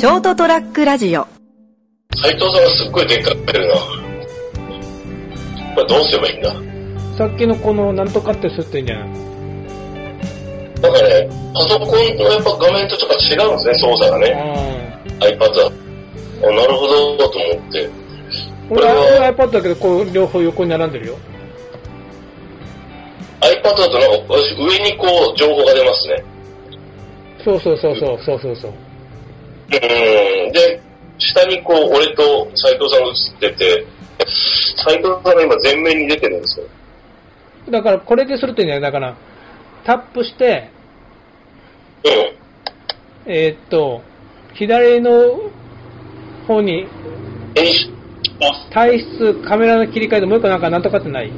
ショートトラックラジオ斎藤さんがすっごいでっかく出るな。これどうすればいいんだ？さっきのこのなんとかってするってんじゃないなんかね、パソコンのやっぱ画面とちょっと違うんですね、操作がね。iPad は。あなるほど、と思って。俺は iPad だけど、こう、両方横に並んでるよ。iPad だとなんか私上にこう情報が出ますね。そうそうそうそう、そうそうそう。うん。で、下にこう俺と斎藤さんが映ってて、斎藤さんが今前面に出てるんですよ。だから、これでするっていいんじゃないだから、タップして、うん。えーっと、左の方に、体質、カメラの切り替えでもう一個なんかなんとかってない？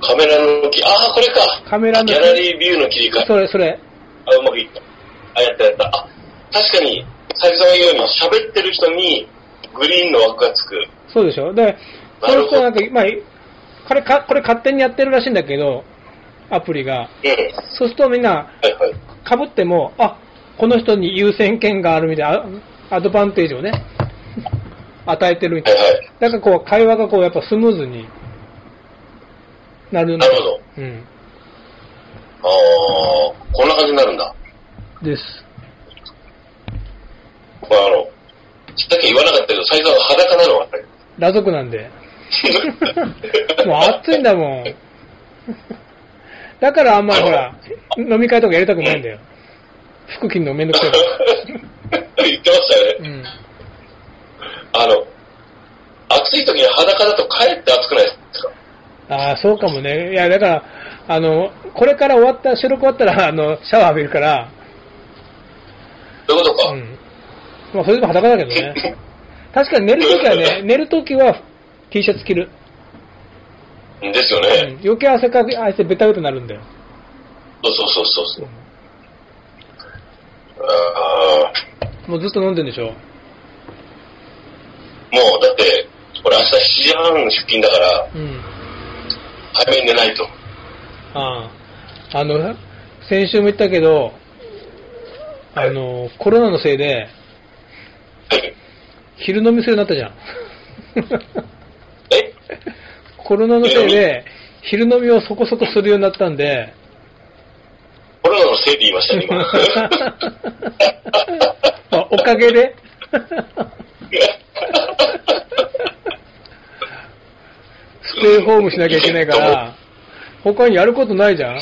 カメラのき、ああ、これか。カメラのギャラリービューの切り替え。それ、それ。あ、うまくいった。あ、やったやった。あ、確かに、斉藤さんが言うように、喋ってる人にグリーンの枠がつく。そうでしょ？で、これとなんか、まあ、これか、これ勝手にやってるらしいんだけど、アプリが。うん。そうするとみんな、はいはい。被っても、あ、この人に優先権があるみたいな、アアドバンテージをね、与えてるみたいな。はいはい。だからこう、会話がこう、やっぱスムーズになるんだなるほど。うん。ああ、こんな感じになるんだ。です。まあ、あの、さっき言わなかったけど、斉藤さんが裸なの？は。裸族なんで。もう暑いんだもん。だからあんまりほら、飲み会とかやりたくないんだよ。服着るのめんどくさいから。言ってましたよね。うん。あの、暑い時に裸だとかえって暑くないですか？ああ、そうかもね。いや、だから、あの、これから終わった、収録終わったら、あの、シャワー浴びるから、そういうことか。うん。まあ、それでも裸だけどね。確かに寝るときはね、寝るときは T シャツ着る。ですようんね。。余計汗かき、汗ベタベタになるんだよ。そうそうそうそうそう。あもうずっと飲んでんでしょ？ーもう、だって、俺明日7時半出勤だから、うん。早めに寝ないと。ああ。あの、先週も言ったけど、あの、コロナのせいで、はい。昼飲みするようになったじゃん。え？コロナのせいで、昼飲みをそこそこするようになったんで、コロナのせいって言いましたね、今。まあおかげで、ステイホームしなきゃいけないから、他にやることないじゃんい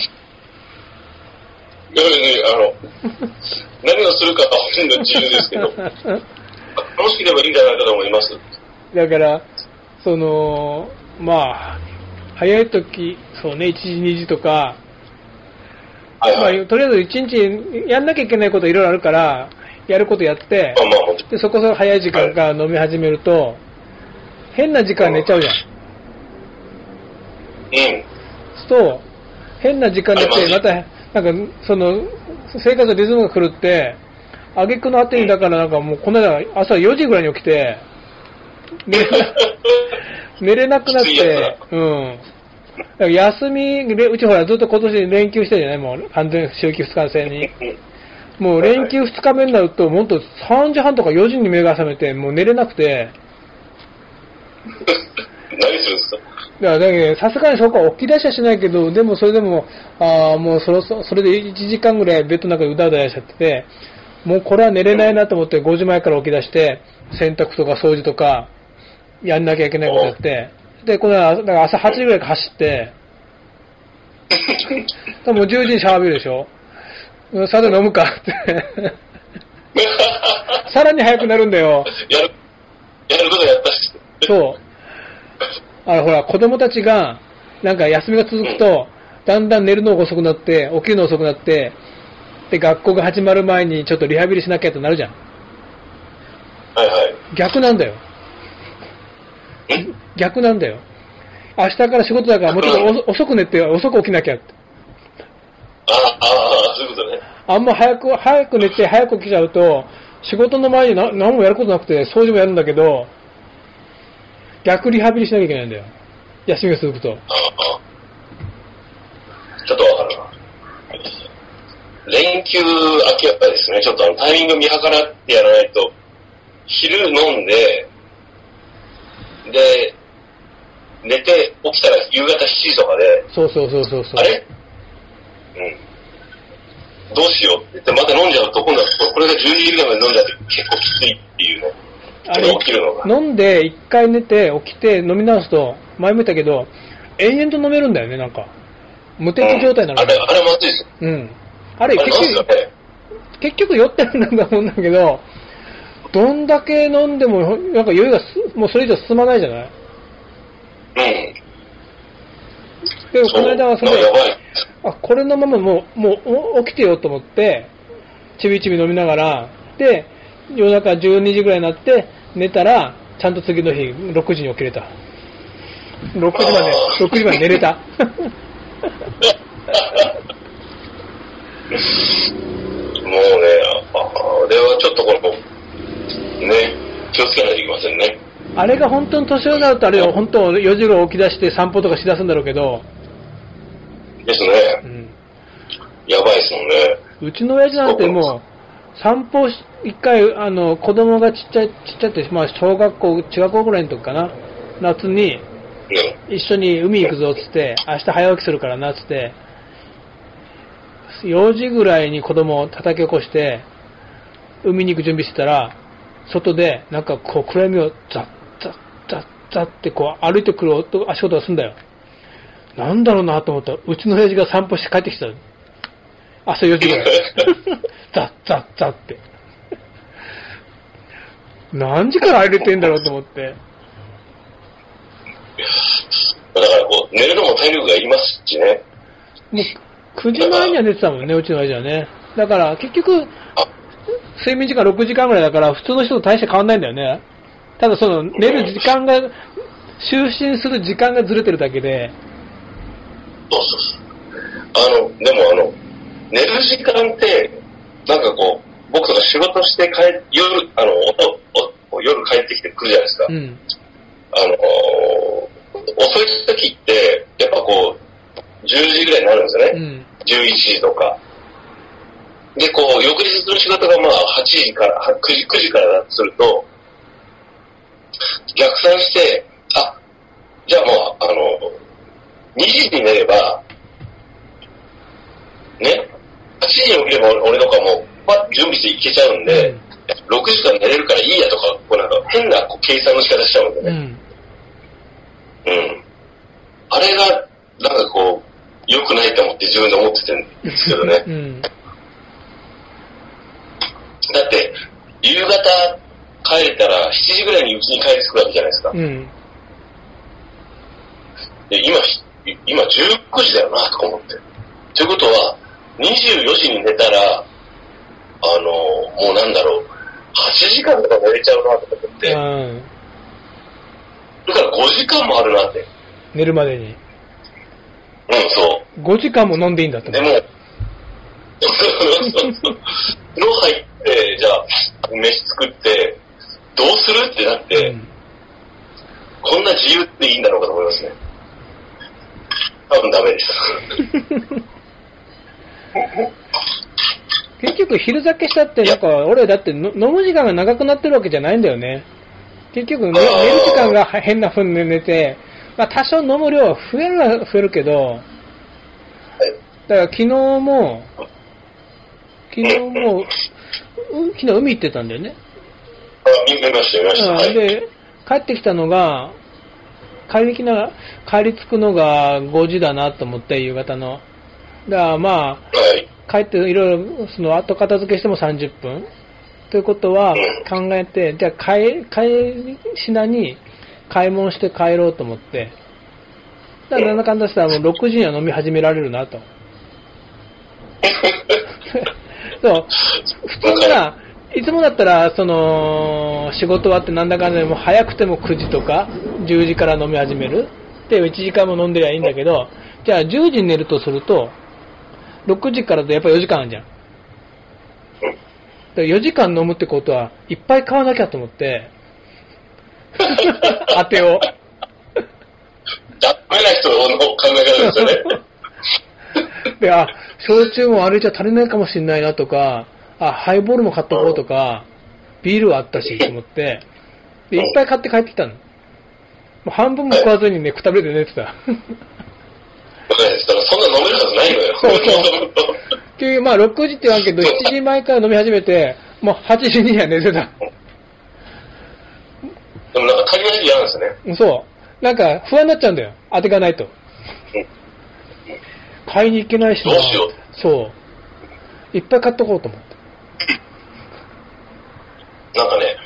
やいやあの、何をするかは本人の自由ですけど、楽しければいいんじゃないかと思います。だから、その、まあ、早い時、そうね、1時、2時とか、まはいはい。あ、とりあえず1日やんなきゃいけないこといろいろあるから、やることやってま、あまあ、で、そこそこ早い時間から飲み始めると、変な時間寝ちゃうじゃん。うん。そう変な時間寝て、また、なんか、その、生活のリズムが狂って、挙句の果てに、だからなんかもう、この間、朝4時ぐらいに起きて、寝れな 寝れなくなってだ、うん。休み、れうちほらずっと今年連休してるじゃない？もう、完全週休2日制に。もう連休2日目になると、もっと3時半とか4時に目が覚めて、もう寝れなくて、何するんですかいや、だけど、さすがにそこは起き出しはしないけど、でもそれでも、ああ、もうそろそろ、それで1時間ぐらいベッドの中でうだうだしちゃってて、もうこれは寝れないなと思って5時前から起き出して、洗濯とか掃除とか、やんなきゃいけないことやって、で、この間、だから朝8時ぐらいから走って、多分もう10時にシャワー浴びるでしょうんさて飲むかって。さらに早くなるんだよ。やる、やることやったし。そう。あの、ほら、子供たちが、なんか休みが続くと、だんだん寝るのが遅くなって、起きるの遅くなって、で、学校が始まる前にちょっとリハビリしなきゃってなるじゃん。はいはい。逆なんだよ。逆なんだよ。明日から仕事だからもうちょっとお遅く寝て遅く起きなきゃって。あそういうことね。あんま早く、早く寝て早く起きちゃうと、仕事の前にな何もやることなくて掃除もやるんだけど、逆リハビリしなきゃいけないんだよ。休みが続くと。ああ。ちょっとわかるな。連休明けはですね、ちょっとあのタイミング見計らってやらないと、昼飲んで、で、寝て起きたら夕方7時とかで、そうそうそうそうそう。あれ？うん。どうしようって言って、また飲んじゃうと、今度はこれが12時ぐらいまで飲んじゃって結構きついっていうね。あれ。飲んで、一回寝て、起きて、飲み直すと、前も言ったけど、延々と飲めるんだよね、なんか。無敵状態になる。あれ、あれまずいですよ。うん。あれ、結局。結局酔ってるんだと思うんだけど、どんだけ飲んでも、なんか酔いがす、もうそれ以上進まないじゃない？うん。でも、この間はそれ。あ、これのままもう、もうお起きてよと思って、ちびちび飲みながら、で、夜中12時ぐらいになって、寝たら、ちゃんと次の日、6時に起きれた。6時まで、6時まで寝れた。もうね、あれはちょっとこの、ね、気をつけないといけませんね。あれが本当に年寄りになると、あれは本当4時頃起き出して散歩とかしだすんだろうけど、ですうね。ん、やばいですもんね。うちの親父なんてもう、散歩し、一回、あの、子供がちっちゃい、ちっちゃいって、まあ、小学校、中学校ぐらいの時かな、夏に、ね。一緒に海行くぞっつって、明日早起きするからなっつって、4時ぐらいに子供を叩き起こして、海に行く準備してたら、外で、なんかこう暗闇をザッザッザッザッってこう歩いてくる音、足音がすんだよ。なんだろうなと思ったら、うちの親父が散歩して帰ってきた。朝4時ぐらい。ザッザッザッって。何時から歩いてんだろうと思って。だからこう、寝るのも体力がいりますしね。もう9時前には寝てたもんね、うちの親父はね。だから結局、あ、睡眠時間6時間ぐらいだから、普通の人と大して変わんないんだよね。ただその、寝る時間が、就寝する時間がずれてるだけで、そうそうそう。あの、でもあの、寝る時間って、なんかこう、僕とか仕事して帰、夜、あの、夜帰ってきてくるじゃないですか。うん。あのー遅い時って、やっぱこう、10時ぐらいになるんですよね。うん。11時とか。で、こう、翌日の仕事がまあ8時から、は9時、9時からだとすると、逆算して、あ、じゃあもう、あの、2時に寝れば、ね、8時に起きれば俺とかもう、パッと準備していけちゃうんで、6時間寝れるからいいやとか、こうなんか変なこう計算の仕方しちゃうんでね。うん。うん。あれが、なんかこう、良くないと思って自分で思っててるんですけどね。うん。だって、夕方帰れたら7時ぐらいに家に帰り着くわけじゃないですか。うん。で今、今19時だよな、とか思って。ということは、24時に寝たら、あの、もうなんだろう、8時間とか寝れちゃうな、とか思って。うん。だから5時間もあるなって。寝るまでに。うん、そ5時間も飲んでいいんだってう。でも、風呂入って、じゃあ、飯作って、どうするってなって、うんこんな自由っていいんだろうかと思いますね。多分ダメです。結局昼酒したって、なんか、俺だっての飲む時間が長くなってるわけじゃないんだよね。結局、ね、寝る時間が変な風に寝て、まあ多少飲む量は増えるは増えるけど、だから昨日も、昨日も、う昨日海行ってたんだよね。あ、見見ました、見ました。はい。で、帰ってきたのが、帰りきな帰り着くのが5時だなと思って、夕方の。だからまあ、帰っていろいろ、その後片付けしても30分。ということは考えて、じゃあ帰、帰り品に買い物して帰ろうと思って。だからなんだかんだしたらもう6時には飲み始められるなと。そう。普通なら、いつもだったら、その、仕事終わってなんだかんだでも早くても9時とか10時から飲み始める。で、1時間も飲んでりゃいいんだけど、じゃあ10時に寝るとすると、6時からとやっぱ4時間あるじゃん。だから4時間飲むってことは、いっぱい買わなきゃと思って、当てを。ダメな人の考え方ですよね。で、あ、焼酎もあれじゃ足りないかもしれないなとか、あ、ハイボールも買っとこうとか、ビールはあったし、と思って、で、いっぱい買って帰ってきたの。もう半分も食わずにね、くたびれて寝てた。わかんないです。だからそんな飲めるはずないのよ。そうそう結局、まあ、6時って言わんけど、7時前から飲み始めて、もう8時には寝てた。でもなんか足りない時あるんですよね。そう。なんか、不安になっちゃうんだよ。当てがないと。買いに行けないしなどうしようそう。いっぱい買っとこうと思って。なんかね、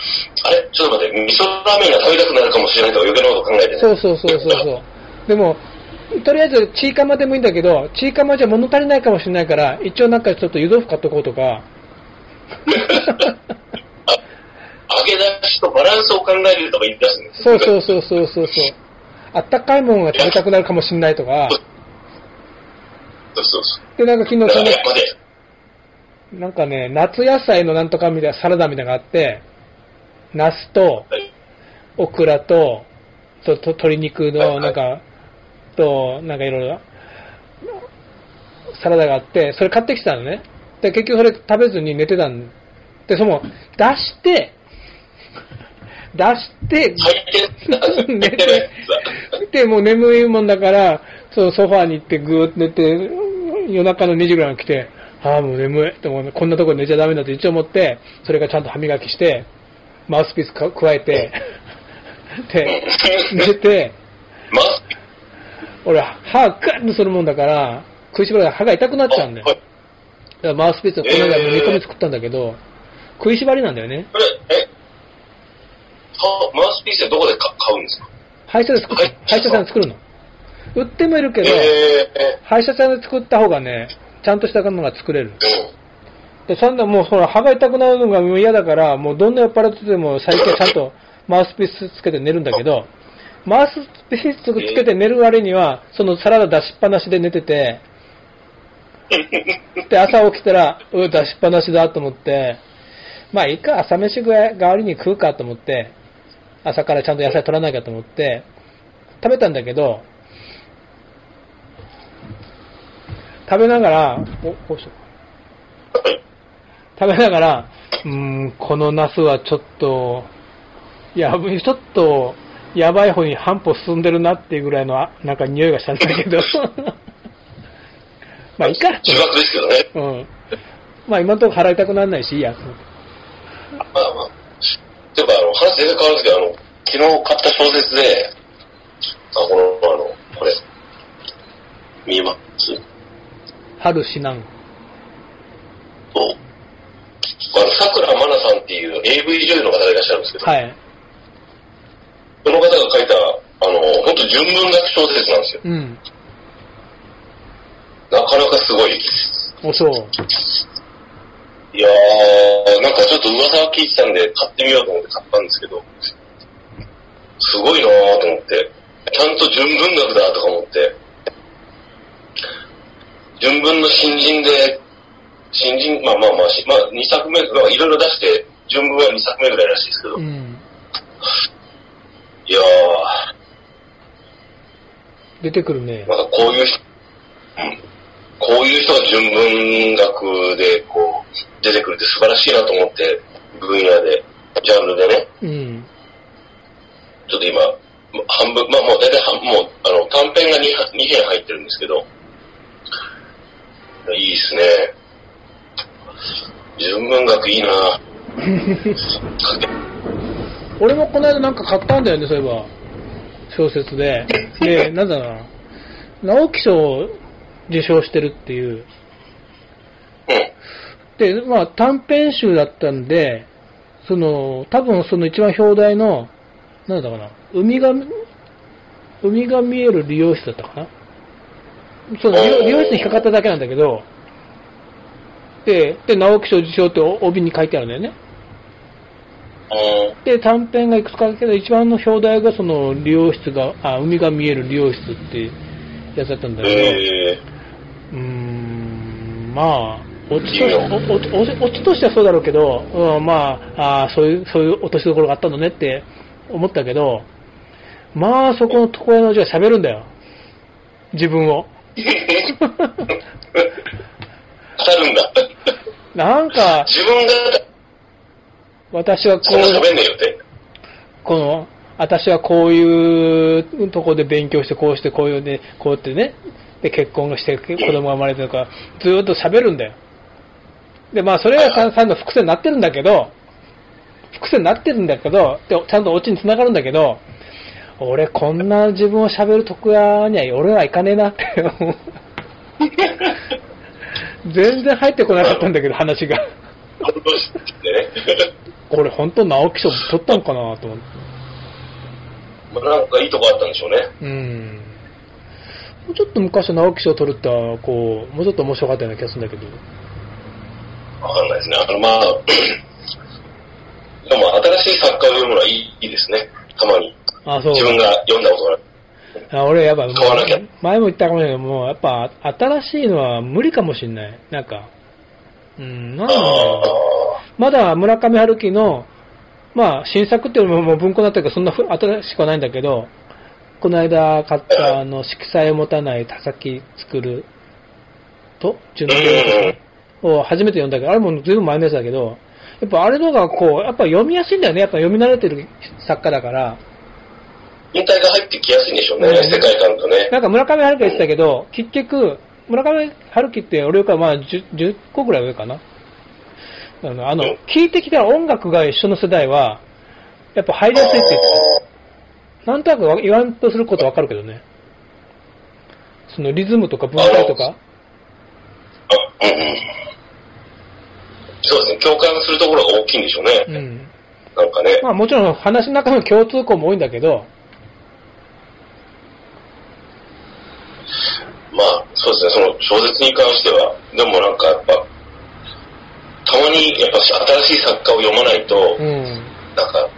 あれ？ちょっと待って、味噌ラーメンが食べたくなるかもしれないとか余計なこと考えてね。そうそうそうそうそう。でも、とりあえず、チーカマでもいいんだけど、チーカマじゃ物足りないかもしれないから、一応なんかちょっと湯豆腐買っとこうとか。揚げ出しとバランスを考えるとか言い出すんですそうそうそうそうそうそう。あったかいものが食べたくなるかもしれないとか。そうそうそう。で、なんか昨日その。なんかね、夏野菜のなんとかみたいなサラダみたいなのがあって、ナスと、はい。オクラと、と、と鶏肉はいはいの、なんか、と、なんかいろいろ、サラダがあって、それ買ってきたのね。で、結局それ食べずに寝てたんで、その、出して、出して、寝て、で、もう眠いもんだから、そのソファーに行ってぐーっと寝て、夜中の2時ぐらいに来て、ああ、もう眠いって思う。こんなところで寝ちゃダメだと一応思って、それからちゃんと歯磨きして、マウスピースか加えて、で、寝て、ま俺、歯ガッとするもんだから、食いしばらく歯が痛くなっちゃうんだよ。はいだからマウスピースこの間も煮込み作ったんだけど、食いしばりなんだよね。これ、え、はマウスピースはどこでか買うんですか？歯医者で作って、はい歯医者さんで作るの。売ってもいるけど、ええ歯医者さんで作った方がね、ちゃんとしたのが作れる。うん。で、そんなもうほら、歯が痛くなるのがもう嫌だから、もうどんな酔っ払ってても最近はちゃんとマウスピースつけて寝るんだけど、マウスピースつけて寝る割には、そのサラダ出しっぱなしで寝てて、で、朝起きたら、う出しっぱなしだと思って、まあいいか、朝飯ぐらい代わりに食うかと思って、朝からちゃんと野菜取らなきゃと思って、食べたんだけど、食べながら、お、こうしようはい。食べながら、うーん、このナスはちょっと、い、ちょっと、やばい方に半歩進んでるなっていうぐらいの、あなんか匂いがしたんだけど。まあいいか。中学ですけどね。うん。まあ今のところ払いたくならないし、いいや。まあまあ。ていうか、あの、話全然変わるんですけど、あの、昨日買った小説で、あ、この、あの、これ、見えます春死なん。と、あの、桜まなさんっていう AV 女優の方がいらっしゃるんですけど、はい。その方が書いた、あの、本当純文学小説なんですよ。うん。なかなかすごい。おそう。いやー、なんかちょっと噂を聞いてたんで買ってみようと思って買ったんですけど、すごいなーと思って、ちゃんと純文学だとか思って、純文の新人で、新人、まあまあまあ、しまあ2作目、まあいろいろ出して、純文は2作目ぐらいらしいですけど、いうん。や出てくるねー、。なんかこういう人、うん、こういう人が純文学でこう、出てくるって素晴らしいなと思って、分野で、ジャンルでね、うん。ちょっと今、半分、まあもう大体半、もう、あの、短編が 2, 2編入ってるんですけど、いいですね。純文学いいなかけ 俺もこの間なんか買ったんだよね、そういえば。小説で。で、なんだろうな。直木賞を受賞してるっていう。うん。で、まあ短編集だったんで、その、多分その一番表題の、なんだかな、海が、海が見える理容室だったかな。そう、理容理容室に引っかかっただけなんだけど、で、で、直木賞受賞って帯に書いてあるんだよね。うん。で、短編がいくつかあるけど、一番の表題がその理容室が、あ、海が見える理容室ってやつだったんだけど、えうーん、まあ、オチとしおおおオチとしてはそうだろうけど、うん、まああーそういう、そういう落としどころがあったのねって思ったけど、まあそこのところのじゃ喋るんだよ。自分を。なんか、自分が、私はこう。この、私はこういうとこで勉強して、こうして、こういうね、こうやってね、で、結婚して、子供が生まれてとか、ずーっと喋るんだよ。で、まあ、それがささんの伏線になってるんだけど、伏線になってるんだけど、でちゃんとオチに繋がるんだけど、俺こんな自分を喋る徳屋には俺はいかねえなって思う。全然入ってこなかったんだけど、話が。本当してね。これ本当直木賞取ったのかなと思って。まあなんかいいとこあったんでしょうね。うん。もうちょっと昔直木賞取るって、こう、もうちょっと面白かったような気がするんだけど。わかんないですね。あの、まあ、でも新しい作家を読むのはいいいいですね。たまに。あ、そう。自分が読んだことがある。あ俺やっぱ前も言ったかもしれないけど、もうやっぱ新しいのは無理かもしれない。なんか、うん、なんだろう。あまだ村上春樹の、まあ新作っていうのももう文庫になったけど、そんなふ新しくはないんだけど、この間買ったあの、色彩を持たない田崎作ると、順あ。うんうん。を初めて読んだけど、あれもずいぶん前のやつだけど、やっぱあれのがこう、やっぱ読みやすいんだよね。やっぱ読み慣れてる作家だから。引退が入ってきやすいんでしょうね。うん世界観とね。なんか村上春樹が言ってたけど、結局、村上春樹って俺よりかまあ 10, 10個ぐらい上かな。あの、あのうん聞いてきたら音楽が一緒の世代は、やっぱ入りやすいって言ってた。なんとなくわ言わんとすることわかるけどね。そのリズムとか文体とか。あうんうん。そうですね。共感するところが大きいんでしょうね。うん。なんかね。まあもちろん話の中の共通項も多いんだけど、まあ、そうですね。その小説に関しては、でもなんかやっぱ、たまにやっぱ新しい作家を読まないと、うん。なんか、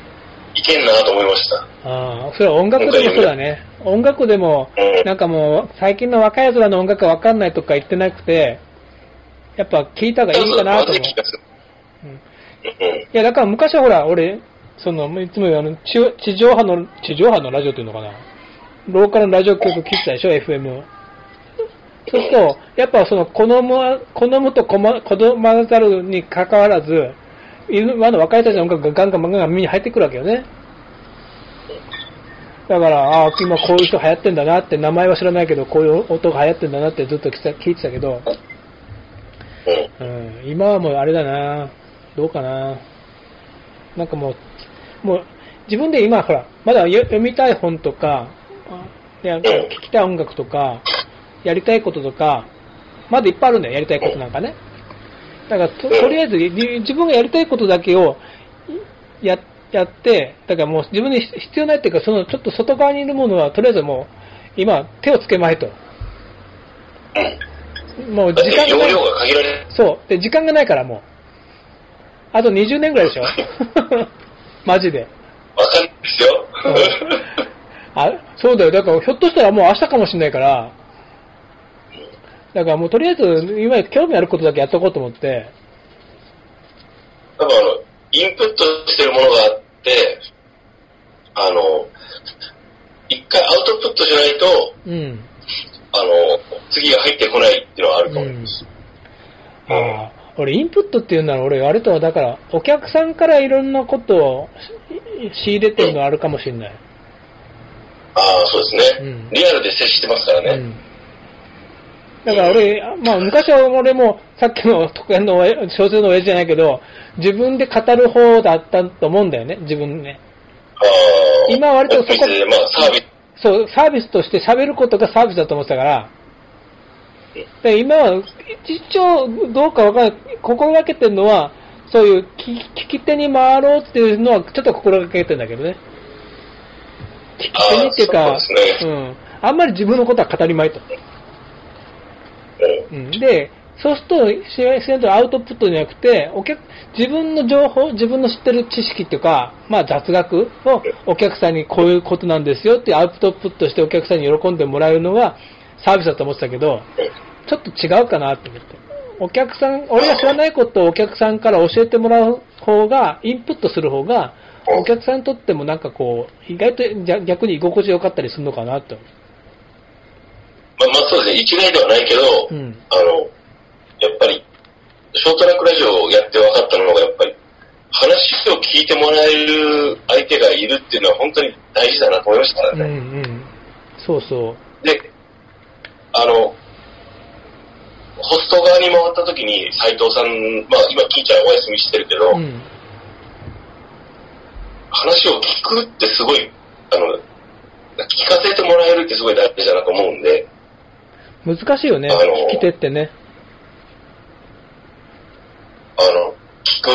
いけんなと思いました。ああ、それは音楽でもそうだね。音楽でも、うんなんかもう、最近の若い奴らの音楽がわかんないとか言ってなくて、やっぱ聞いた方がいいかなと思うそうんいうん。や、だから昔はほら、俺、その、いつもあの、地地上波の、地上波のラジオっていうのかな。ローカルのラジオ局聞いてたでしょ、FM を。そうすると、やっぱその、好むは、好むとこま、好まざるに関わらず、今の若い人たちの音楽がガンガンガンガン耳に入ってくるわけよね。だから、ああ、今こういう人流行ってんだなって、名前は知らないけど、こういう音が流行ってんだなってずっと聞いてたけど、うん。今はもうあれだなどうかななんかもう、もう自分で今ほら、まだ読みたい本とか、聞きたい音楽とか、やりたいこととか、まだいっぱいあるんだよ、やりたいことなんかね。だからと、とりあえずり自分がやりたいことだけをややって、だからもう自分に必要ないっていうか、そのちょっと外側にいるものは、とりあえずもう、今、手をつけまいと。うん。もう時間がない。そう。で、時間がないからもう。あと20年ぐらいでしょ マジで。わかんないですよ。あ、そうだよ。だから、ひょっとしたらもう明日かもしれないから、だからもうとりあえず、今興味あることだけやっとこうと思って、多分インプットしてるものがあって、あの、一回アウトプットしないと、うん。あの、次が入ってこないっていうのはあると思います。ああ、俺インプットっていうなら俺割とだから、お客さんからいろんなことをし仕入れてるのはあるかもしれない。ああ、そうですね、うんリアルで接してますからね。うん。だから俺、まあ昔は俺もさっきの特演の親小説の親父じゃないけど、自分で語る方だったと思うんだよね、自分ね。今割とそこまあサービス、そう、サービスとして喋ることがサービスだと思ってたから、で今は一応どうかわからない、心がけてるのは、そういう聞聞き手に回ろうっていうのはちょっと心がけてるんだけどね。聞き手にっていうか、うねうん。あんまり自分のことは語りまいと。うん、で、そうすると、自然とアウトプットじゃなくて、お客、自分の情報、自分の知ってる知識っていうか、まあ雑学をお客さんにこういうことなんですよってアウトプットしてお客さんに喜んでもらえるのがサービスだと思ってたけど、ちょっと違うかなって思って。お客さん、俺が知らないことをお客さんから教えてもらう方が、インプットする方が、お客さんにとってもなんかこう、意外と逆に居心地よかったりするのかなと。まあ、まあそうですね、一概ではないけど、うん。あの、やっぱり、ショートラックラジオをやって分かったのが、やっぱり、話を聞いてもらえる相手がいるっていうのは本当に大事だなと思いましたからうんね。うん。そうそう。で、あの、ホスト側に回った時に斉藤さん、まあ今、金ちゃんお休みしてるけど、うん。話を聞くってすごい、あの、聞かせてもらえるってすごい大事だなと思うんで、難しいよね、聞き手ってね。あの、聞く、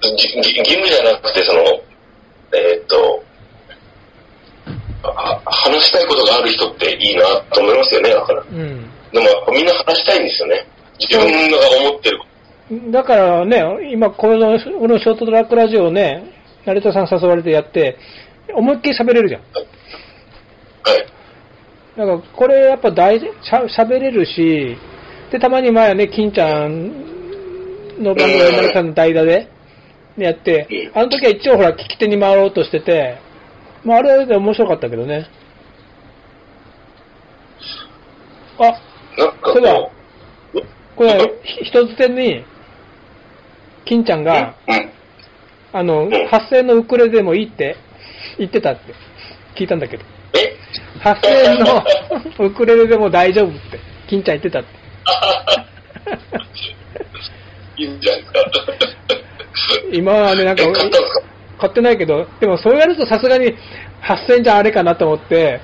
義務じゃなくて、その、えーっと、あ話したいことがある人っていいなと思いますよね、だから。うん。でもみんな話したいんですよね。自分が思ってる。だからね、今、この、このショートトラックラジオをね、成田さん誘われてやって、思いっきり喋れるじゃん。はい。だから、これやっぱ大事、しゃ喋れるし、で、たまに前はね、金ちゃんの番組をさんの代打で、やってうん、あの時は一応ほら、聞き手に回ろうとしてて、まあ、あれで面白かったけどね。あ、なんかそうだこれ、ひ人づてに、金ちゃんが、うん。あのん、発声のウクレレでもいいって言ってたって聞いたんだけど。え発声のウクレレでも大丈夫って、金ちゃん言ってたって。いいんじゃないですか。今はね、なんかえ、、買ってないけど、でもそうやるとさすがに8000じゃあれかなと思って、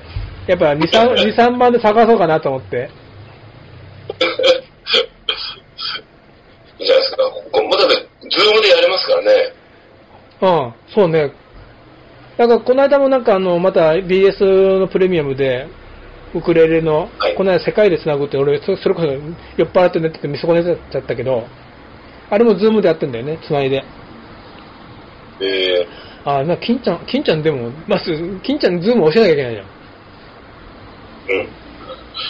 やっぱ2、3、2 3万で探そうかなと思って。いいじゃないですか。こまだね、ズームでやれますからね。うん、そうね。だからこの間もなんかあの、また BS のプレミアムで、ウクレレの、はいこの間世界で繋ぐって俺、そそれこそ酔っ払って寝てて見損ねちゃったけど、あれも Zoom でやってんだよね、繋いで。えあ、な、金ちゃん、金ちゃんでも、まず、金ちゃんに Zoom 教えなきゃいけないじゃん。ー、うん。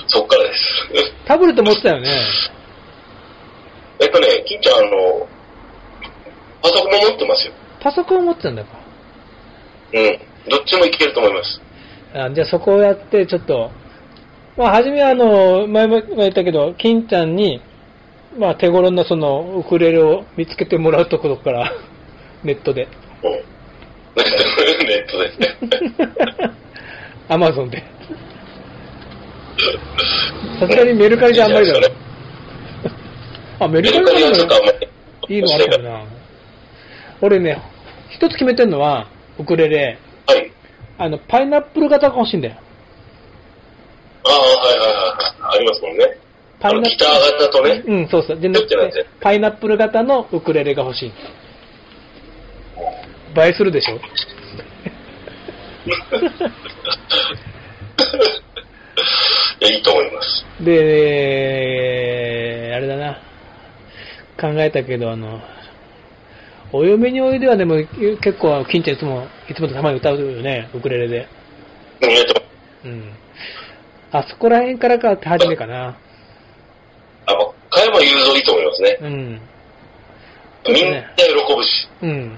そっからです。タブレット持ってたよね。えっとね、金ちゃん、あの、パソコンも持ってますよ。パソコン持ってたんだか。うん。どっちもいけると思います。あじゃあそこをやって、ちょっと、まあ、初めはあの、前も言ったけど、金ちゃんに、まあ、手頃なその、ウクレレを見つけてもらうところから、ネットで、うん。ネットで。アマゾンで。さすがにメルカリじゃあんまりだろ。あ、メルカリはちょっとあんまり。いいのあるかもな。俺ね、一つ決めてんのは、ウクレレ、はい。あの、パイナップル型が欲しいんだよ。ああ、はいはいはい。ありますもんね。あの、パイナップギター型とね。うん、そうそう。で、ちょっと待ってパイナップル型のウクレレが欲しい。映えするでしょ いや、いいと思います。で、あれだな。考えたけど、あの、お嫁においではでも結構、金ちゃんいつも、いつもとたまに歌うよね、ウクレレで。うん。あそこら辺からかって初めかな。あ、もう加山雄三いいと思いますね。うん。みんな喜ぶし。うん。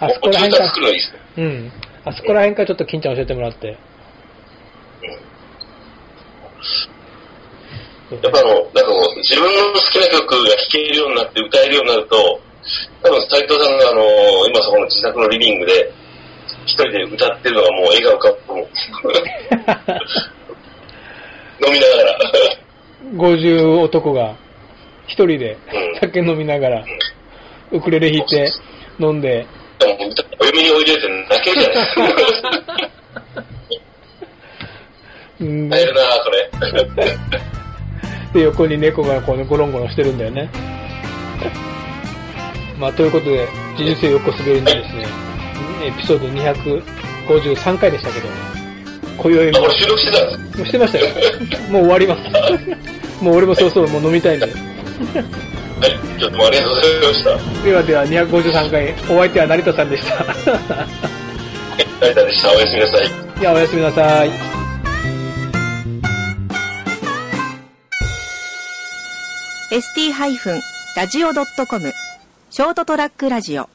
あもそうこら辺か住宅作、るのいいですね。うん。あそこら辺からちょっと金ちゃん教えてもらって。やっぱあの、なんかこう、自分の好きな曲が聴けるようになって歌えるようになると、多分斉藤さんがあの、今そこの自宅のリビングで、一人で歌ってるのがもう笑顔かもう、飲みながら。50男が一人でうん酒飲みながら、ウクレレ弾いて飲んで、お嫁においでって泣けるじゃないですか。うん大変だなそれ。で、横に猫がこう、ね、ゴロンゴロンしてるんだよね。まあ、ということで、人生横滑りのですね、エピソード253回でしたけど、今宵あ、も収録してたんですもうしてましたよ。もう終わります。もう俺もそうそうもう飲みたいんで。はい。ちょっともうありがとうございました。ではでは253回、お相手は成田さんでした。成田でした。おやすみなさい。ではおやすみなさい。ST-radio.com ショートトラックラジオ。